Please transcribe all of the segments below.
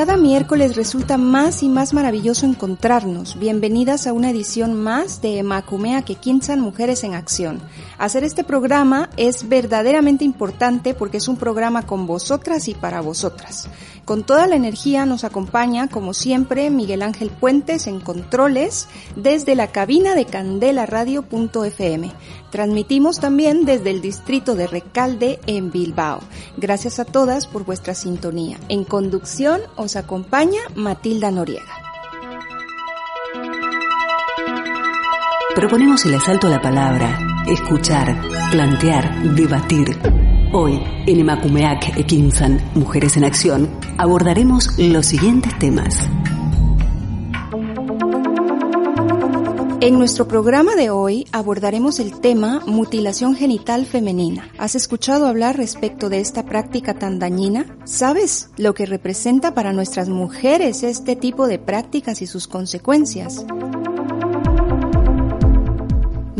Cada miércoles resulta más y más maravilloso encontrarnos. Bienvenidas a una edición más de Macumea que Quinzan Mujeres en Acción. Hacer este programa es verdaderamente importante porque es un programa con vosotras y para vosotras. Con toda la energía nos acompaña, como siempre, Miguel Ángel Puentes en controles desde la cabina de candelaradio.fm. Transmitimos también desde el distrito de Recalde en Bilbao. Gracias a todas por vuestra sintonía. En conducción os acompaña Matilda Noriega. Proponemos el asalto a la palabra, escuchar, plantear, debatir. Hoy, en Emakumeak Ekinsan, Mujeres en Acción, abordaremos los siguientes temas. En nuestro programa de hoy abordaremos el tema mutilación genital femenina. ¿Has escuchado hablar respecto de esta práctica tan dañina? ¿Sabes lo que representa para nuestras mujeres este tipo de prácticas y sus consecuencias?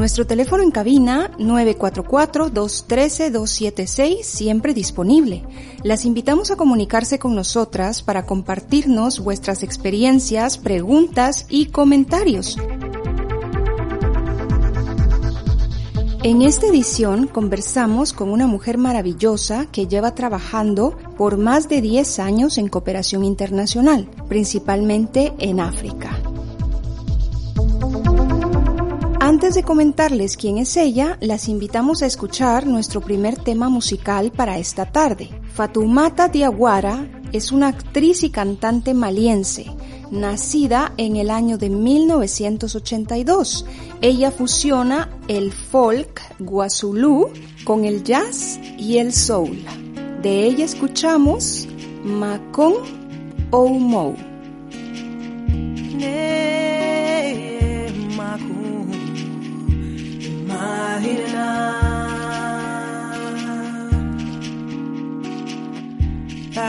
Nuestro teléfono en cabina 944-213-276 siempre disponible. Las invitamos a comunicarse con nosotras para compartirnos vuestras experiencias, preguntas y comentarios. En esta edición conversamos con una mujer maravillosa que lleva trabajando por más de 10 años en cooperación internacional, principalmente en África. Antes de comentarles quién es ella, las invitamos a escuchar nuestro primer tema musical para esta tarde. Fatumata Diaguara es una actriz y cantante maliense, nacida en el año de 1982. Ella fusiona el folk guazulú con el jazz y el soul. De ella escuchamos Macon Oumou.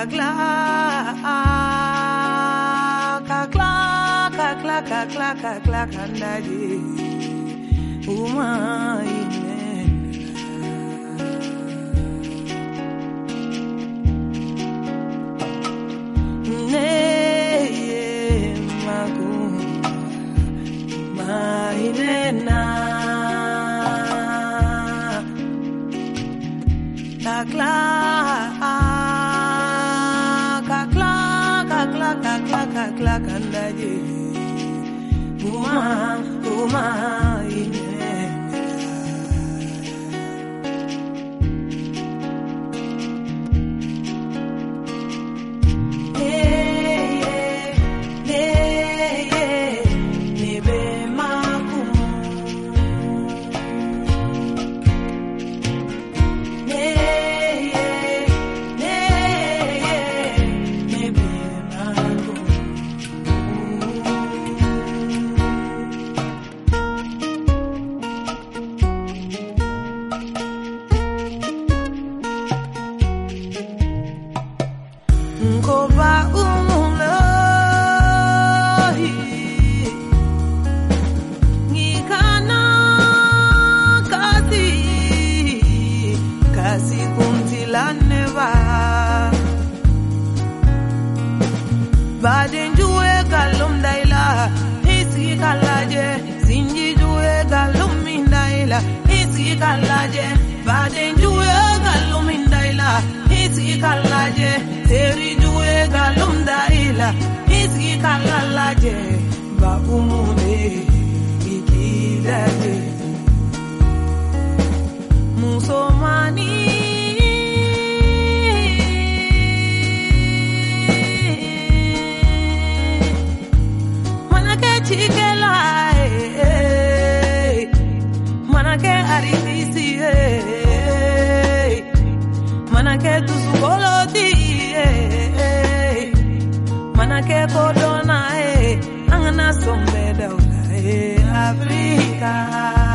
kakla kakla kakla kakla kakla kandaje umayine neye magu mainena kakla kalakla kandagi Uma, uma Africa.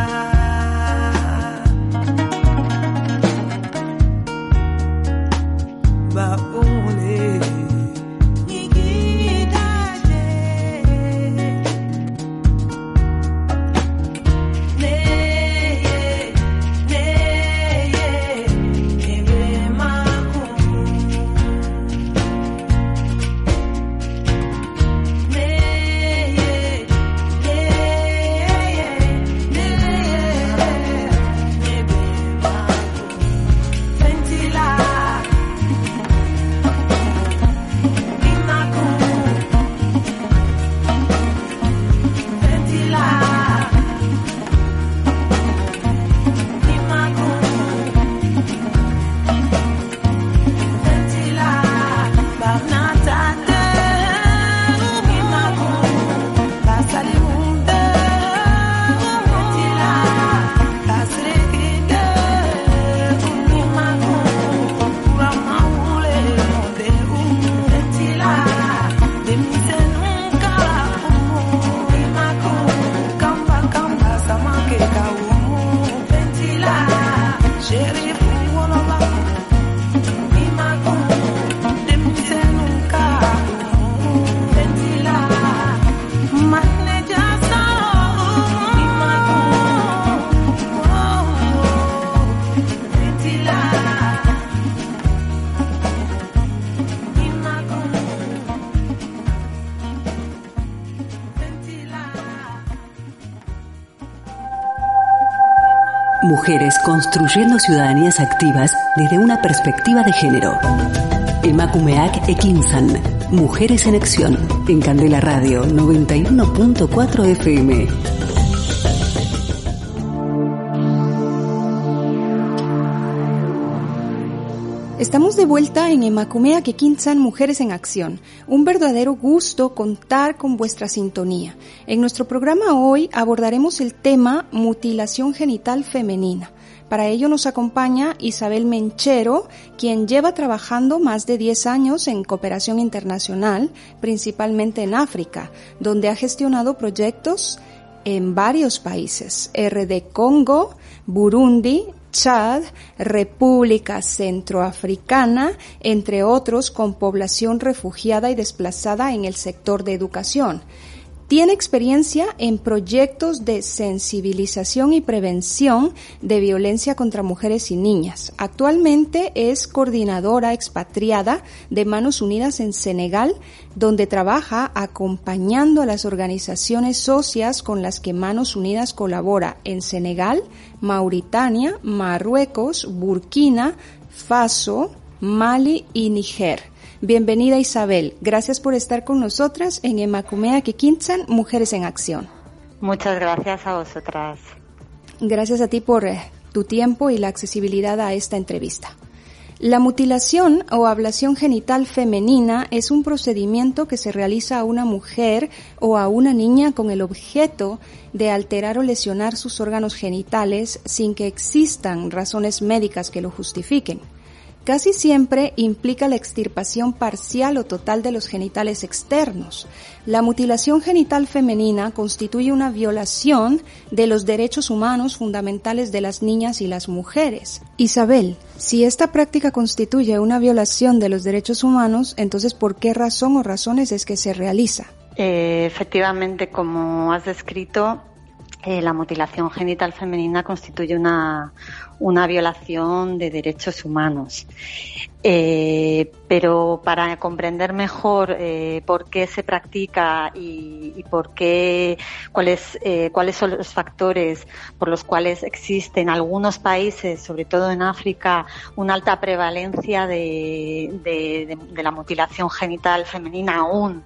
Mujeres construyendo ciudadanías activas desde una perspectiva de género. Emakumeak Ekinsan. Mujeres en Acción. En Candela Radio 91.4 FM. Estamos de vuelta en Emacumea Kekinsan Mujeres en Acción. Un verdadero gusto contar con vuestra sintonía. En nuestro programa hoy abordaremos el tema mutilación genital femenina. Para ello nos acompaña Isabel Menchero, quien lleva trabajando más de 10 años en cooperación internacional, principalmente en África, donde ha gestionado proyectos en varios países, RD Congo, Burundi, Chad, República Centroafricana, entre otros con población refugiada y desplazada en el sector de educación. Tiene experiencia en proyectos de sensibilización y prevención de violencia contra mujeres y niñas. Actualmente es coordinadora expatriada de Manos Unidas en Senegal, donde trabaja acompañando a las organizaciones socias con las que Manos Unidas colabora en Senegal, Mauritania, Marruecos, Burkina, Faso, Mali y Níger. Bienvenida Isabel, gracias por estar con nosotras en Emacumea Kikinsan, Mujeres en Acción. Muchas gracias a vosotras. Gracias a ti por eh, tu tiempo y la accesibilidad a esta entrevista. La mutilación o ablación genital femenina es un procedimiento que se realiza a una mujer o a una niña con el objeto de alterar o lesionar sus órganos genitales sin que existan razones médicas que lo justifiquen. Casi siempre implica la extirpación parcial o total de los genitales externos. La mutilación genital femenina constituye una violación de los derechos humanos fundamentales de las niñas y las mujeres. Isabel, si esta práctica constituye una violación de los derechos humanos, entonces ¿por qué razón o razones es que se realiza? Eh, efectivamente, como has descrito, eh, la mutilación genital femenina constituye una, una violación de derechos humanos. Eh, pero para comprender mejor eh, por qué se practica y, por qué, cuáles, cuáles son los factores por los cuales existe en algunos países, sobre todo en África, una alta prevalencia de, de la mutilación genital femenina aún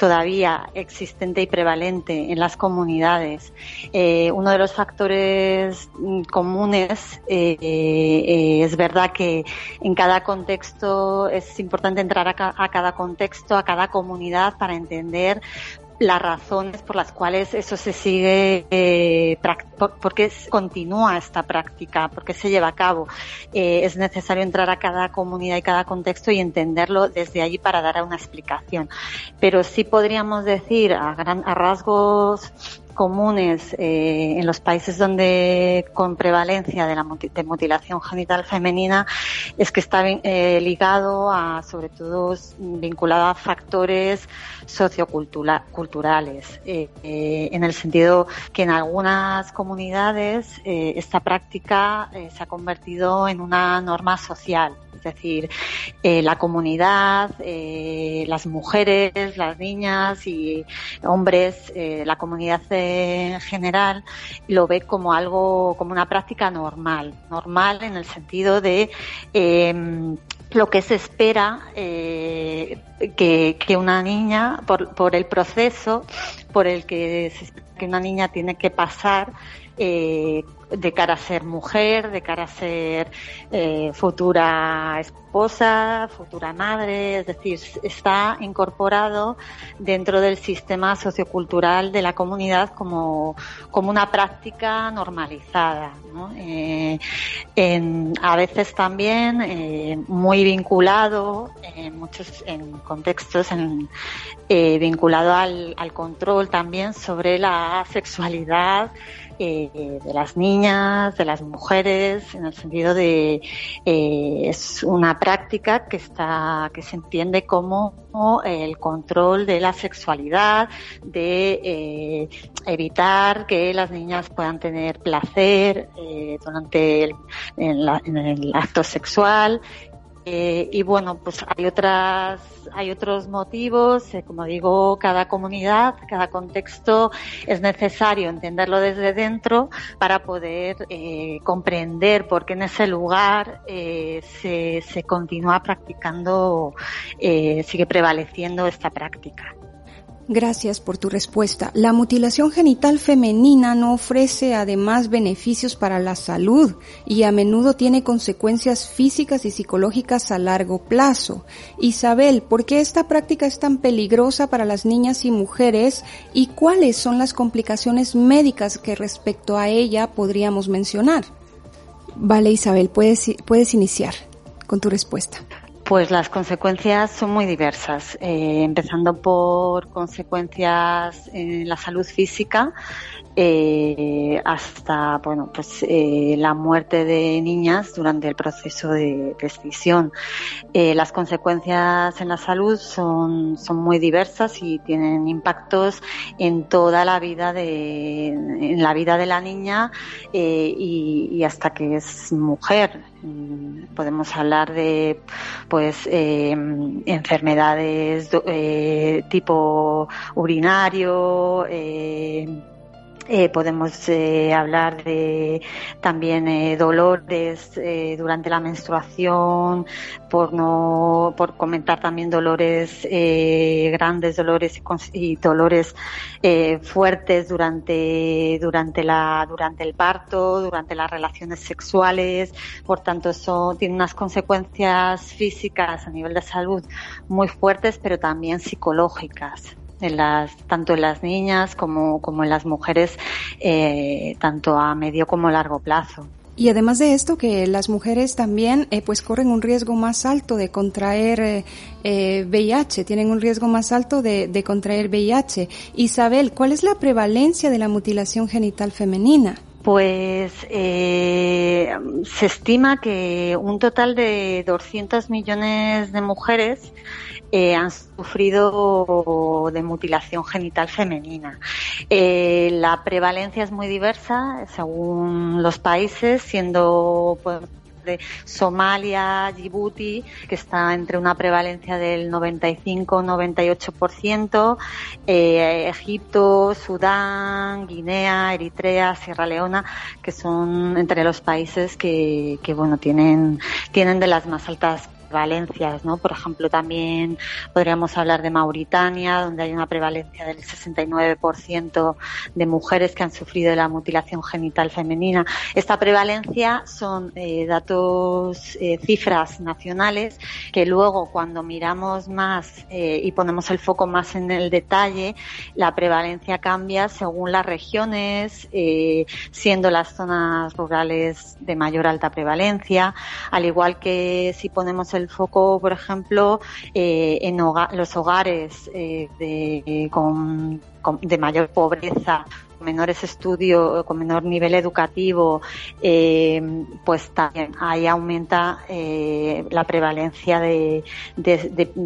todavía existente y prevalente en las comunidades. Eh, uno de los factores mm, comunes eh, eh, es verdad que en cada contexto es importante entrar a, cada contexto, a cada comunidad para entender las razones por las cuales eso se sigue, eh, porque continúa esta práctica, porque se lleva a cabo. Es necesario entrar a cada comunidad y cada contexto y entenderlo desde allí para dar una explicación. Pero sí podríamos decir a, gran, a rasgos comunes eh, en los países donde con prevalencia de la mutilación genital femenina es que está eh, ligado a, sobre todo, vinculado a factores socioculturales, eh, en el sentido que en algunas comunidades esta práctica se ha convertido en una norma social es decir, eh, la comunidad, eh, las mujeres, las niñas y hombres, eh, la comunidad en general lo ve como algo, como una práctica normal, normal en el sentido de em, lo que se espera que, que, una niña, por, por el proceso por el que, que una niña tiene que pasar de cara a ser mujer, de cara a ser eh, futura esposa, futura madre, es decir, está incorporado dentro del sistema sociocultural de la comunidad como, como una práctica normalizada. Eh, a veces también eh, muy vinculado en muchos en contextos vinculado al, control también sobre la sexualidad de las niñas, de las mujeres, en el sentido de eh, es una práctica que está que se entiende como el control de la sexualidad, de eh, evitar que las niñas puedan tener placer durante el, en el acto sexual eh, y bueno, pues hay otras, hay otros motivos, eh, como digo, cada comunidad, cada contexto es necesario entenderlo desde dentro para poder eh, comprender por qué en ese lugar se, se continúa practicando, sigue prevaleciendo esta práctica. Gracias por tu respuesta. La mutilación genital femenina no ofrece además beneficios para la salud y a menudo tiene consecuencias físicas y psicológicas a largo plazo. Isabel, ¿por qué esta práctica es tan peligrosa para las niñas y mujeres y cuáles son las complicaciones médicas que respecto a ella podríamos mencionar? Vale, Isabel, puedes, puedes iniciar con tu respuesta. Pues las consecuencias son muy diversas, eh, empezando por consecuencias en la salud física, eh, hasta bueno pues eh, la muerte de niñas durante el proceso de decisión. Eh, las consecuencias en la salud son, son muy diversas y tienen impactos en toda la vida de en la vida de la niña y, hasta que es mujer. Mm, podemos hablar de pues enfermedades tipo urinario podemos eh, hablar de también eh, dolores eh, durante la menstruación, por no, por comentar también dolores eh, grandes, dolores y, y dolores fuertes durante durante la durante el parto, durante las relaciones sexuales. Por tanto, eso tiene unas consecuencias físicas a nivel de salud muy fuertes, pero también psicológicas en las, tanto en las niñas como, como en las mujeres, eh, tanto a medio como a largo plazo. Y además de esto, que las mujeres también eh, pues corren un riesgo más alto de contraer eh, eh VIH, tienen un riesgo más alto de, de, contraer VIH. Isabel, ¿cuál es la prevalencia de la mutilación genital femenina? Pues eh, se estima que un total de 200 millones de mujeres eh, han sufrido de mutilación genital femenina. Eh, la prevalencia es muy diversa según los países, siendo pues, Somalia, Djibouti, que está entre una prevalencia del 95-98%, eh, Egipto, Sudán, Guinea, Eritrea, Sierra Leona, que son entre los países que, que bueno, tienen, tienen de las más altas prevalencias, ¿no? Por ejemplo, también podríamos hablar de Mauritania, donde hay una prevalencia del 69% de mujeres que han sufrido la mutilación genital femenina. Esta prevalencia son eh, datos, eh, cifras nacionales que luego cuando miramos más eh, y ponemos el foco más en el detalle, la prevalencia cambia según las regiones, siendo las zonas rurales de mayor alta prevalencia, al igual que si ponemos el foco, por ejemplo, en los hogares de, con, de mayor pobreza menores estudios, con menor nivel educativo, eh, pues también ahí aumenta eh, la prevalencia de,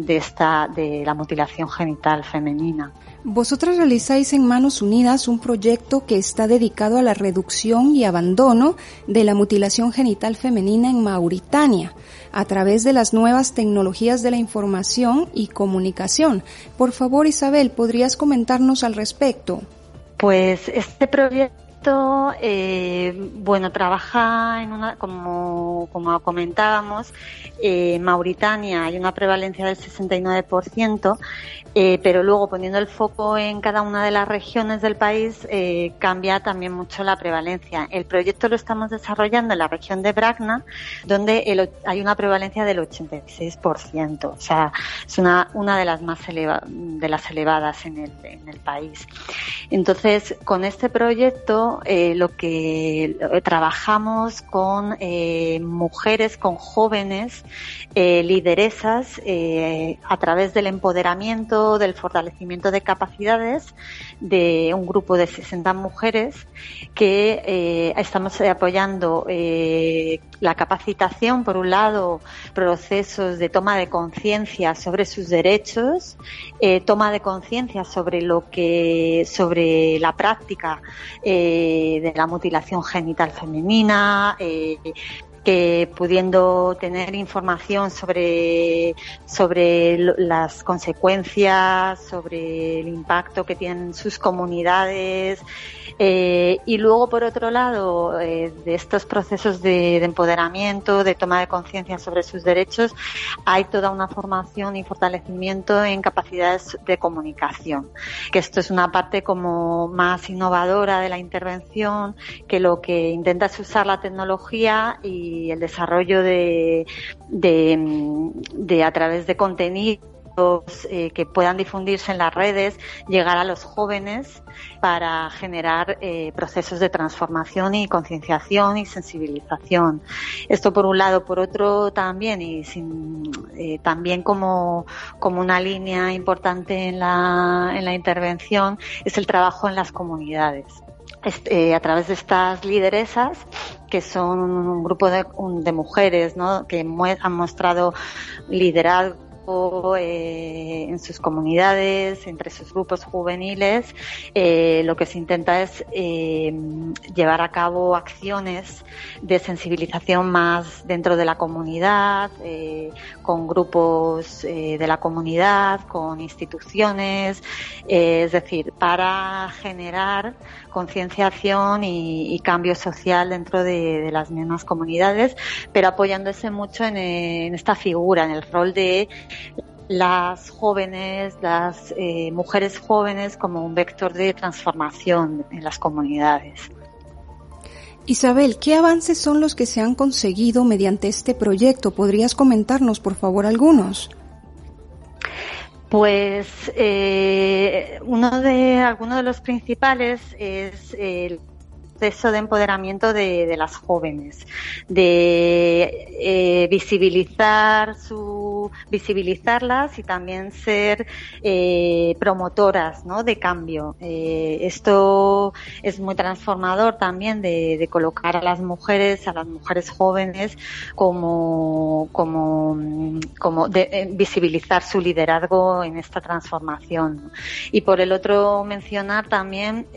esta, de la mutilación genital femenina. Vosotras realizáis en Manos Unidas un proyecto que está dedicado a la reducción y abandono de la mutilación genital femenina en Mauritania a través de las nuevas tecnologías de la información y comunicación. Por favor, Isabel, ¿podrías comentarnos al respecto? Pues este proyecto, eh, bueno, trabaja en una, como, como comentábamos, eh, Mauritania hay una prevalencia del 69%, eh, pero luego poniendo el foco en cada una de las regiones del país eh, cambia también mucho la prevalencia. El proyecto lo estamos desarrollando en la región de Bragna, donde hay una prevalencia del 86%, o sea, es una, una de las más de las elevadas en el, en el país. Entonces, con este proyecto lo que trabajamos con mujeres, con jóvenes eh, lideresas eh, a través del empoderamiento, del fortalecimiento de capacidades de un grupo de 60 mujeres que eh, estamos apoyando la capacitación, por un lado, procesos de toma de conciencia sobre sus derechos, toma de conciencia sobre lo que, sobre la práctica de la mutilación genital femenina, que pudiendo tener información sobre, sobre las consecuencias, sobre el impacto que tienen sus comunidades, eh, y luego, por otro lado, eh, de estos procesos de, empoderamiento, de toma de conciencia sobre sus derechos, hay toda una formación y fortalecimiento en capacidades de comunicación, que esto es una parte como más innovadora de la intervención, que lo que intenta es usar la tecnología y el desarrollo de, de, de a través de contenido eh, que puedan difundirse en las redes, llegar a los jóvenes para generar eh, procesos de transformación y concienciación y sensibilización. Esto por un lado, por otro también y eh, también como, como una línea importante en la, en la intervención es el trabajo en las comunidades. Este, a través de estas lideresas que son un grupo de, de mujeres ¿no? que han mostrado liderazgo eh, en sus comunidades, entre sus grupos juveniles, eh, lo que se intenta es eh, llevar a cabo acciones de sensibilización más dentro de la comunidad, con grupos de la comunidad, con instituciones, es decir, para generar concienciación y, cambio social dentro de, las mismas comunidades, pero apoyándose mucho en, en esta figura, en el rol de las jóvenes, las eh, mujeres jóvenes como un vector de transformación en las comunidades. Isabel, ¿qué avances son los que se han conseguido mediante este proyecto? ¿Podrías comentarnos, por favor, algunos? Pues eh, uno de algunos de los principales es el proceso de empoderamiento de, las jóvenes, de eh, visibilizar su, visibilizarlas y también ser eh, promotoras ¿no? de cambio. Eh, esto es muy transformador también de, de, colocar a las mujeres, a las mujeres jóvenes como, como, como de, eh, visibilizar su liderazgo en esta transformación. Y por el otro mencionar también,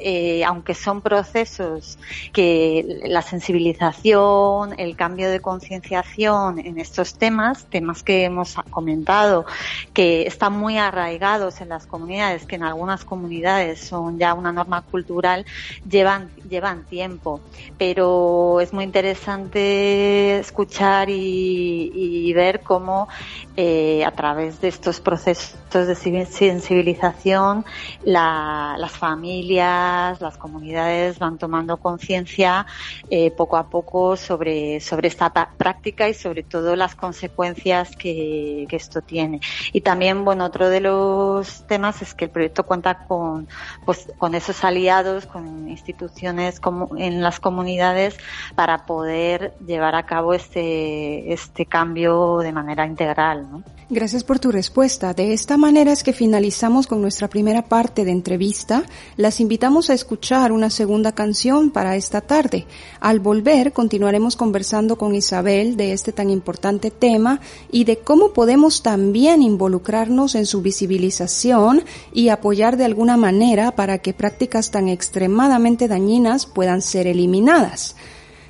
aunque son procesos que la sensibilización, el cambio de concienciación en estos temas, temas que hemos comentado, que están muy arraigados en las comunidades, que en algunas comunidades son ya una norma cultural, llevan, llevan tiempo. Pero es muy interesante escuchar y, ver cómo eh, a través de estos procesos de sensibilización las familias, las comunidades van tomando conciencia eh, poco a poco sobre, sobre esta práctica y sobre todo las consecuencias que, que esto tiene. Y también, bueno, otro de los temas es que el proyecto cuenta con, pues, con esos aliados, con instituciones como en las comunidades para poder llevar a cabo este, este cambio de manera integral. ¿no? Gracias por tu respuesta. De esta manera es que finalizamos con nuestra primera parte de entrevista. Las invitamos a escuchar una segunda canción para esta tarde. Al volver continuaremos conversando con Isabel de este tan importante tema y de cómo podemos también involucrarnos en su visibilización y apoyar de alguna manera para que prácticas tan extremadamente dañinas puedan ser eliminadas.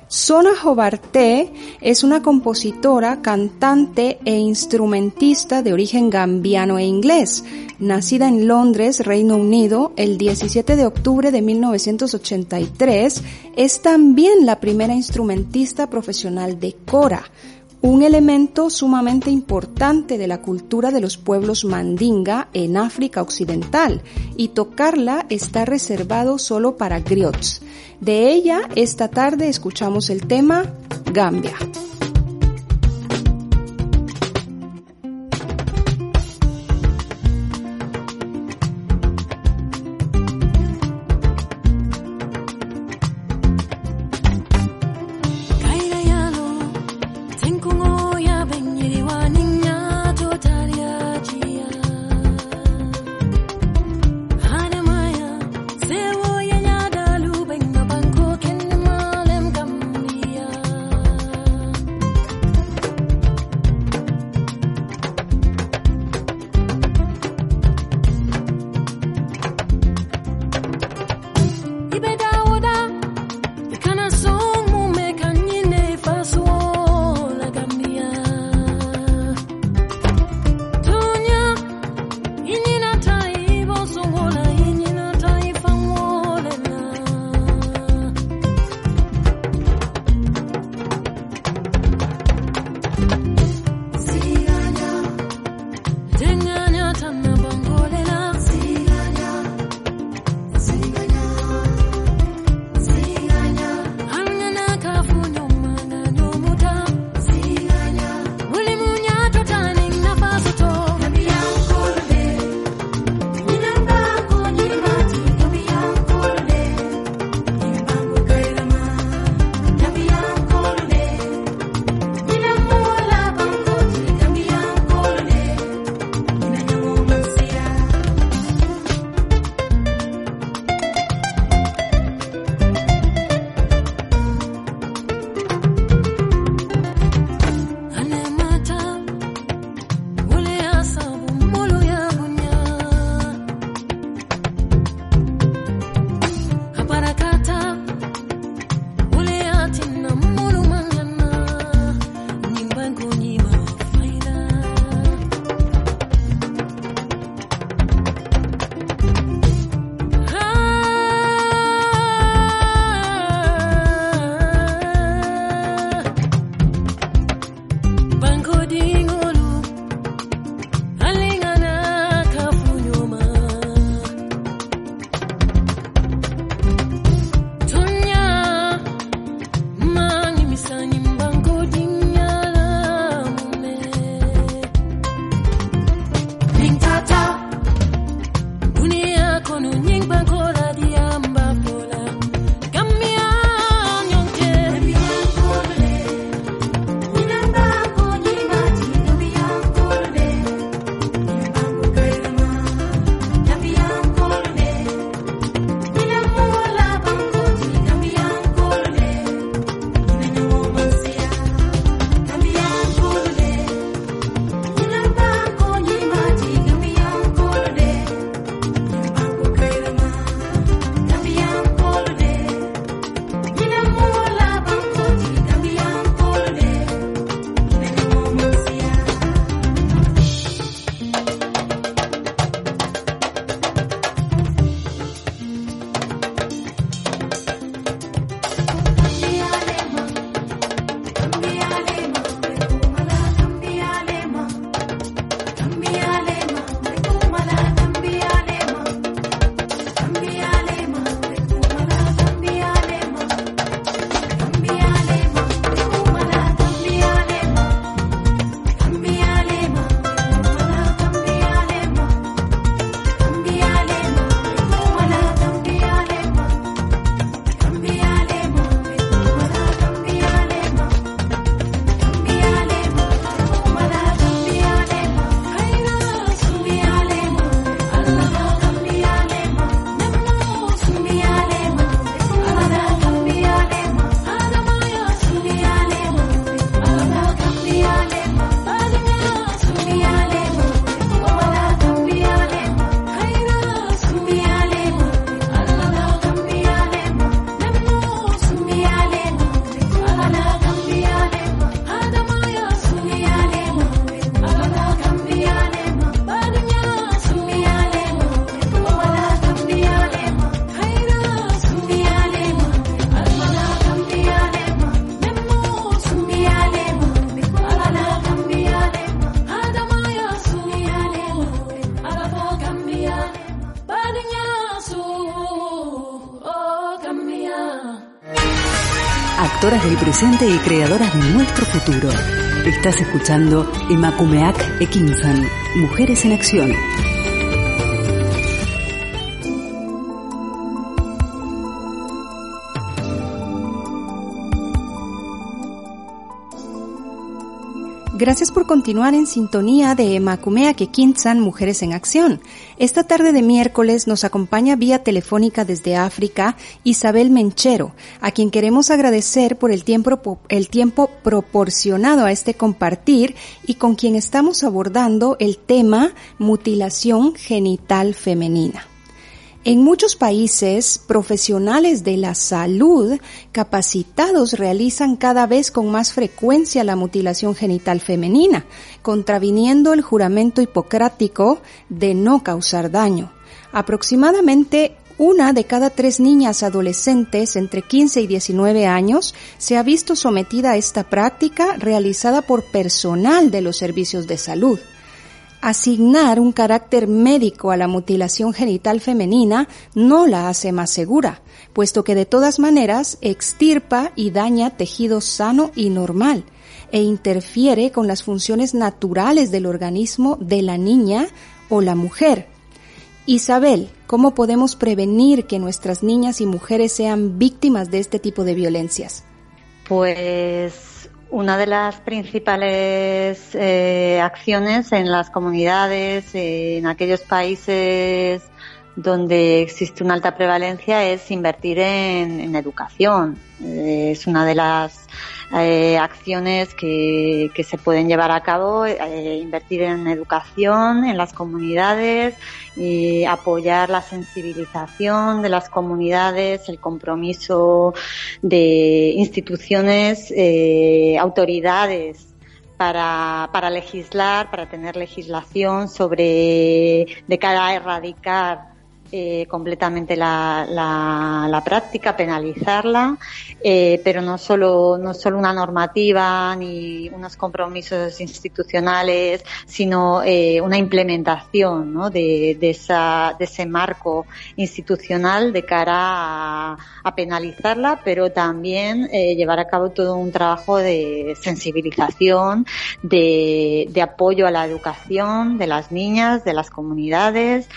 Sona Jobarté es una compositora, cantante e instrumentista de origen gambiano e inglés. Nacida en Londres, Reino Unido, el 17 de octubre de 1983, es también la primera instrumentista profesional de Cora un elemento sumamente importante de la cultura de los pueblos mandinga en África Occidental y tocarla está reservado solo para griots. De ella, esta tarde escuchamos el tema Gambia. Y creadoras de nuestro futuro. Estás escuchando Emakumeak Ekinsan, Mujeres en Acción. Gracias por continuar en sintonía de Macumea Kekinsan Mujeres en Acción. Esta tarde de miércoles nos acompaña vía telefónica desde África Isabel Menchero, a quien queremos agradecer por el tiempo, el tiempo proporcionado a este compartir y con quien estamos abordando el tema mutilación genital femenina. En muchos países, profesionales de la salud capacitados realizan cada vez con más frecuencia la mutilación genital femenina, contraviniendo el juramento hipocrático de no causar daño. Aproximadamente una de cada tres niñas adolescentes entre 15 y 19 años se ha visto sometida a esta práctica realizada por personal de los servicios de salud. Asignar un carácter médico a la mutilación genital femenina no la hace más segura, puesto que de todas maneras extirpa y daña tejido sano y normal e interfiere con las funciones naturales del organismo de la niña o la mujer. Isabel, ¿cómo podemos prevenir que nuestras niñas y mujeres sean víctimas de este tipo de violencias? Pues una de las principales eh, acciones en las comunidades, en aquellos países donde existe una alta prevalencia, es invertir en, educación. Eh, es una de las eh, acciones que, que, se pueden llevar a cabo, eh, invertir en educación en las comunidades y apoyar la sensibilización de las comunidades, el compromiso de instituciones, eh, autoridades para, para legislar, para tener legislación sobre de cara a erradicar eh, completamente la, la, la, práctica, penalizarla, eh, pero no solo, no solo una normativa ni unos compromisos institucionales, sino eh, una implementación ¿no? de, de, esa, de ese marco institucional de cara a, a penalizarla, pero también eh, llevar a cabo todo un trabajo de sensibilización, de, de apoyo a la educación de las niñas, de las comunidades,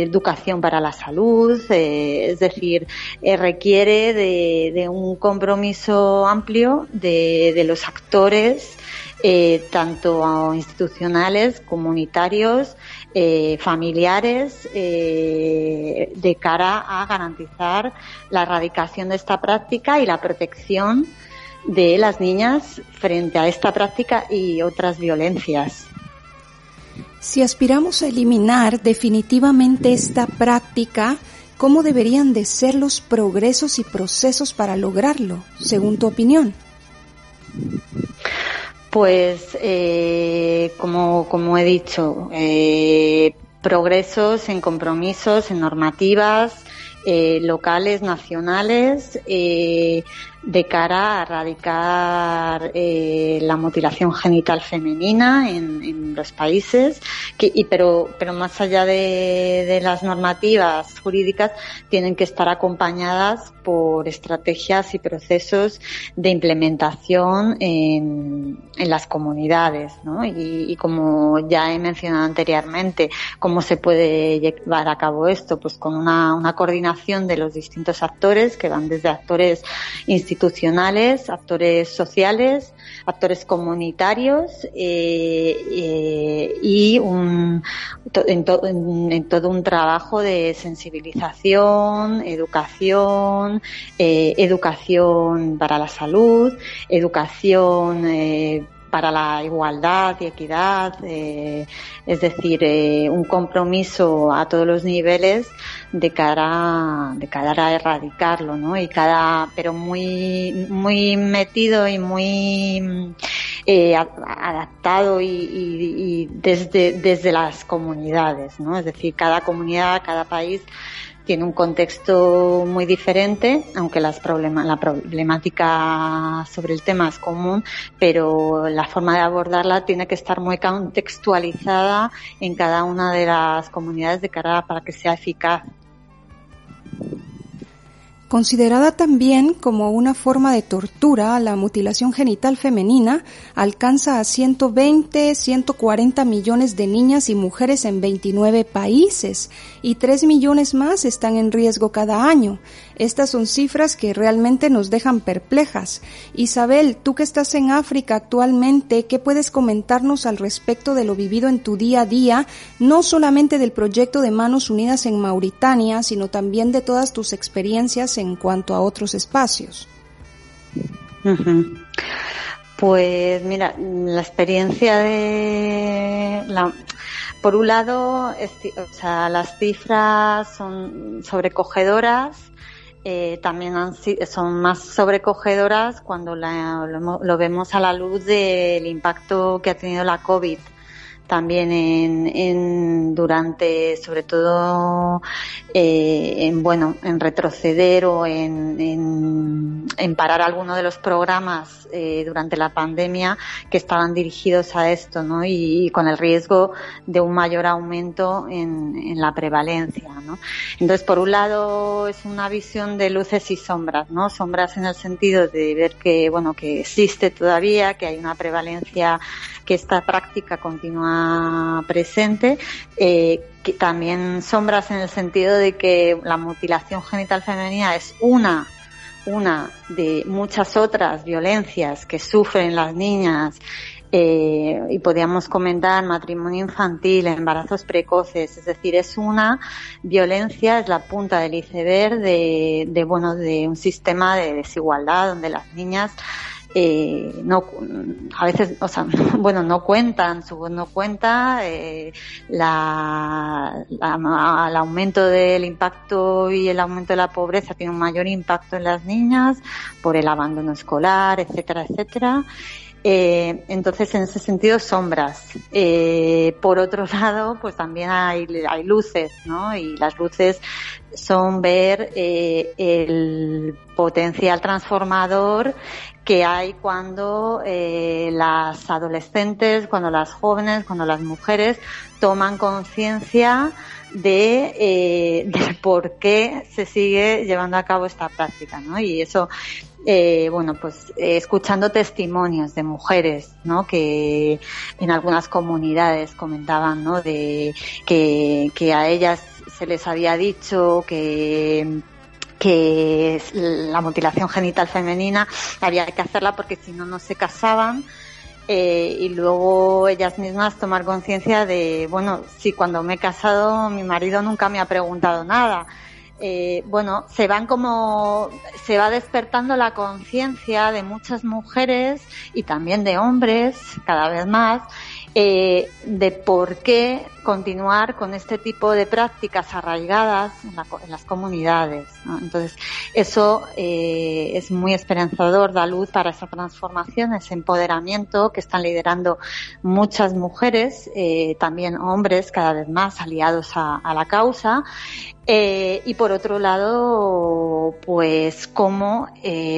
de educación para la salud, eh, es decir, eh, requiere de, un compromiso amplio de, los actores, eh, tanto institucionales, comunitarios, familiares, de cara a garantizar la erradicación de esta práctica y la protección de las niñas frente a esta práctica y otras violencias. Si aspiramos a eliminar definitivamente esta práctica, ¿cómo deberían de ser los progresos y procesos para lograrlo, según tu opinión? Pues, eh, como, como he dicho, eh, progresos en compromisos, en normativas eh, locales, nacionales, de cara a erradicar eh, la mutilación genital femenina en, los países, y, pero, pero más allá de, las normativas jurídicas, tienen que estar acompañadas por estrategias y procesos de implementación en, las comunidades. y, como ya he mencionado anteriormente, cómo se puede llevar a cabo esto, pues con una, una coordinación de los distintos actores, que van desde actores institucionales, actores sociales, actores comunitarios eh, eh, y un, en, todo un trabajo de sensibilización, educación, eh, educación para la salud, educación para la igualdad y equidad, eh, es decir, eh, un compromiso a todos los niveles de cara, de cara a erradicarlo, ¿no? Y cada, pero muy, muy metido y muy eh, adaptado y, y, y desde, desde las comunidades, ¿no? Es decir, cada comunidad, cada país tiene un contexto muy diferente, aunque las problema, la problemática sobre el tema es común, pero la forma de abordarla tiene que estar muy contextualizada en cada una de las comunidades de cara para que sea eficaz. Considerada también como una forma de tortura, la mutilación genital femenina alcanza a 120, 140 millones de niñas y mujeres en 29 países y 3 millones más están en riesgo cada año. Estas son cifras que realmente nos dejan perplejas. Isabel, tú que estás en África actualmente, ¿qué puedes comentarnos al respecto de lo vivido en tu día a día, no solamente del proyecto de Manos Unidas en Mauritania, sino también de todas tus experiencias en cuanto a otros espacios? Pues mira, la experiencia de la, por un lado, o sea, las cifras son sobrecogedoras eh, también son más sobrecogedoras cuando lo, vemos a la luz del impacto que ha tenido la COVID también en, durante, sobre todo, eh, en bueno, en retroceder o en, en, parar alguno de los programas eh, durante la pandemia que estaban dirigidos a esto, ¿no? Y, con el riesgo de un mayor aumento en, la prevalencia, ¿no? Entonces, por un lado, es una visión de luces y sombras. Sombras en el sentido de ver que, bueno, que existe todavía, que hay una prevalencia que esta práctica continúa presente, eh, también sombras en el sentido de que la mutilación genital femenina es una una de muchas otras violencias que sufren las niñas eh, y podríamos comentar matrimonio infantil, embarazos precoces, es decir, es una violencia, es la punta del iceberg de, de bueno, de un sistema de desigualdad donde las niñas eh, no a veces o sea bueno no cuentan su voz no cuenta eh, la, el aumento del impacto y el aumento de la pobreza tiene un mayor impacto en las niñas por el abandono escolar etcétera etcétera eh, entonces, en ese sentido, sombras. Eh, por otro lado, pues también hay, luces, ¿no? Y las luces son ver eh, el potencial transformador que hay cuando eh, las adolescentes, cuando las jóvenes, cuando las mujeres toman conciencia de, eh, de por qué se sigue llevando a cabo esta práctica, ¿no? Y eso eh, bueno, pues eh, escuchando testimonios de mujeres, ¿no? Que en algunas comunidades comentaban, ¿no? De que, que a ellas se les había dicho que que la mutilación genital femenina había que hacerla porque si no no se casaban eh, y luego ellas mismas tomar conciencia de bueno si cuando me he casado mi marido nunca me ha preguntado nada. Eh, bueno, se van como, se va despertando la conciencia de muchas mujeres y también de hombres, cada vez más, eh, de por qué continuar con este tipo de prácticas arraigadas en, las comunidades. Entonces, eso eh, es muy esperanzador, da luz para esa transformación, ese empoderamiento que están liderando muchas mujeres, eh, también hombres cada vez más aliados a, la causa. Eh, y por otro lado, pues como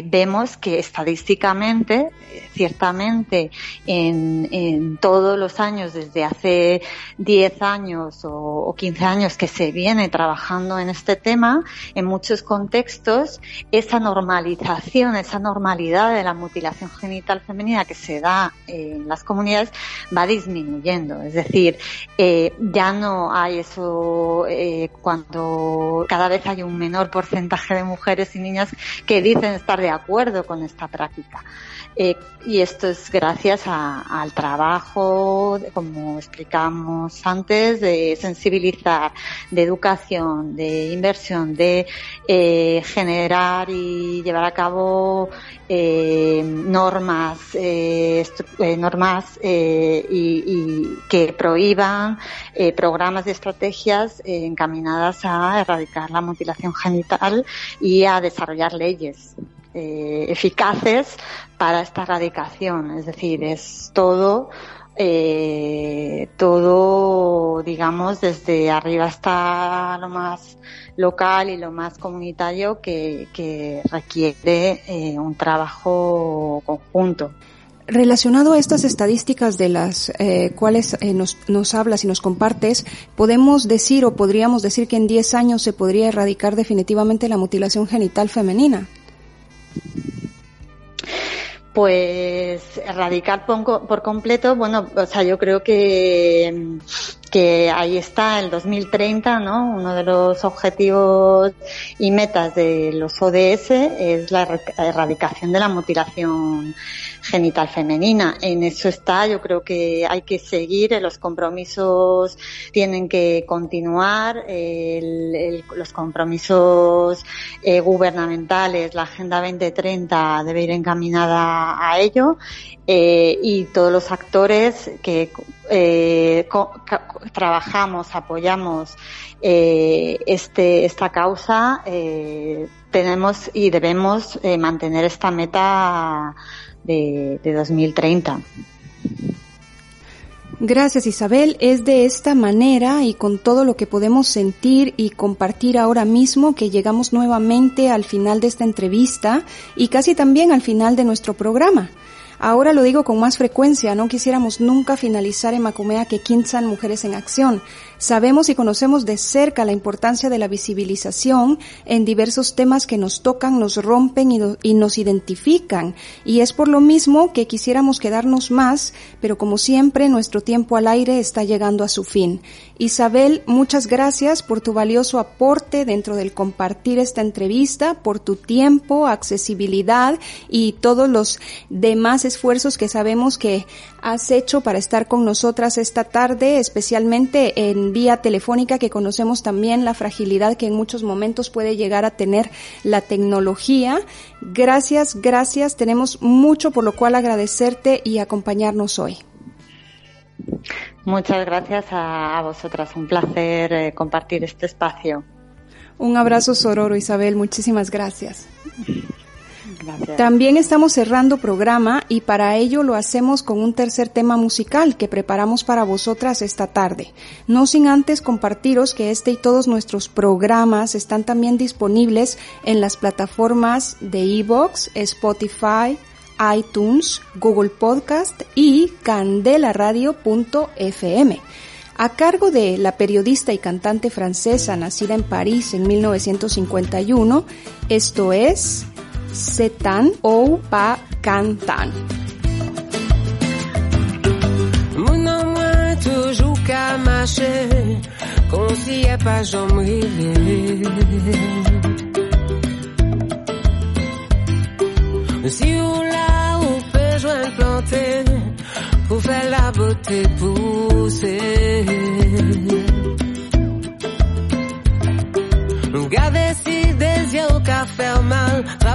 vemos que estadísticamente, ciertamente, en, en todos los años, desde hace 10 años o, 15 años que se viene trabajando en este tema, en muchos contextos, esa normalización, esa normalidad de la mutilación genital femenina que se da en las comunidades va disminuyendo. Es decir, eh, ya no hay eso eh, cuando cada vez hay un menor porcentaje de mujeres y niñas que dicen estar de acuerdo con esta práctica. Eh, y esto es gracias al trabajo, como explicamos antes, de sensibilizar, de educación, de inversión, de eh, generar y llevar a cabo eh, normas, normas y, que prohíban programas y estrategias encaminadas a erradicar la mutilación genital y a desarrollar leyes eh, eficaces para esta erradicación. Es decir, es todo, eh, todo, digamos, desde arriba hasta lo más local y lo más comunitario que, requiere eh, un trabajo conjunto. Relacionado a estas estadísticas de las eh, cuales eh, nos, nos hablas y nos compartes, podemos decir o podríamos decir que en 10 años se podría erradicar definitivamente la mutilación genital femenina. Pues erradicar por, completo, bueno, o sea, yo creo que, que ahí está el 2030, ¿no? Uno de los objetivos y metas de los ODS es la erradicación de la mutilación genital femenina. En eso está, yo creo que hay que seguir, los compromisos tienen que continuar, los compromisos eh, gubernamentales, la Agenda 2030 debe ir encaminada a ello eh, y todos los actores que eh, trabajamos, apoyamos eh, este, esta causa, eh, tenemos y debemos eh, mantener esta meta de, de 2030. Gracias Isabel. Es de esta manera y con todo lo que podemos sentir y compartir ahora mismo que llegamos nuevamente al final de esta entrevista y casi también al final de nuestro programa. Ahora lo digo con más frecuencia, no quisiéramos nunca finalizar en Macumea que Quinzan Mujeres en Acción. Sabemos y conocemos de cerca la importancia de la visibilización en diversos temas que nos tocan, nos rompen y, nos identifican. Y es por lo mismo que quisiéramos quedarnos más, pero como siempre nuestro tiempo al aire está llegando a su fin. Isabel, muchas gracias por tu valioso aporte dentro del compartir esta entrevista, por tu tiempo, accesibilidad y todos los demás esfuerzos que sabemos que has hecho para estar con nosotras esta tarde, especialmente en vía telefónica que conocemos también la fragilidad que en muchos momentos puede llegar a tener la tecnología. Gracias, gracias. Tenemos mucho por lo cual agradecerte y acompañarnos hoy. Muchas gracias a, vosotras. Un placer eh, compartir este espacio. Un abrazo sororo, Isabel. Muchísimas gracias. También estamos cerrando programa y para ello lo hacemos con un tercer tema musical que preparamos para vosotras esta tarde. No sin antes compartiros que este y todos nuestros programas están también disponibles en las plataformas de Evox, Spotify, iTunes, Google Podcast y candelaradio.fm. A cargo de la periodista y cantante francesa nacida en París en 1951, esto es C'est tan ou pas cantan. Mounau moins toujours qu'à marcher, qu'on s'y a pas jamais réveillé. Si on l'a, ou peut jouer pour faire la beauté pousser.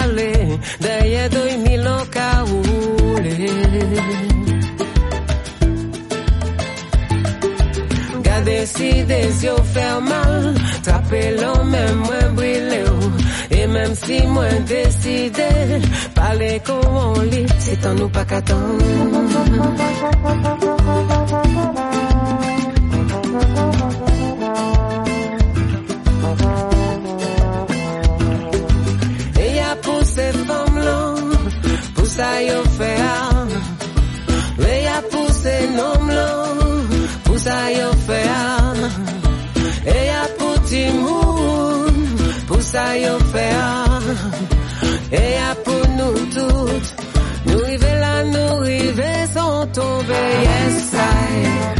male da je doj milo si des yo fer mal Trape lo men mwen brile ou E menm si mwen deside Pale kon li Se tan nou pa ça y. Et à pour nous toutes, nous river là, nous river sans tomber, yes, I.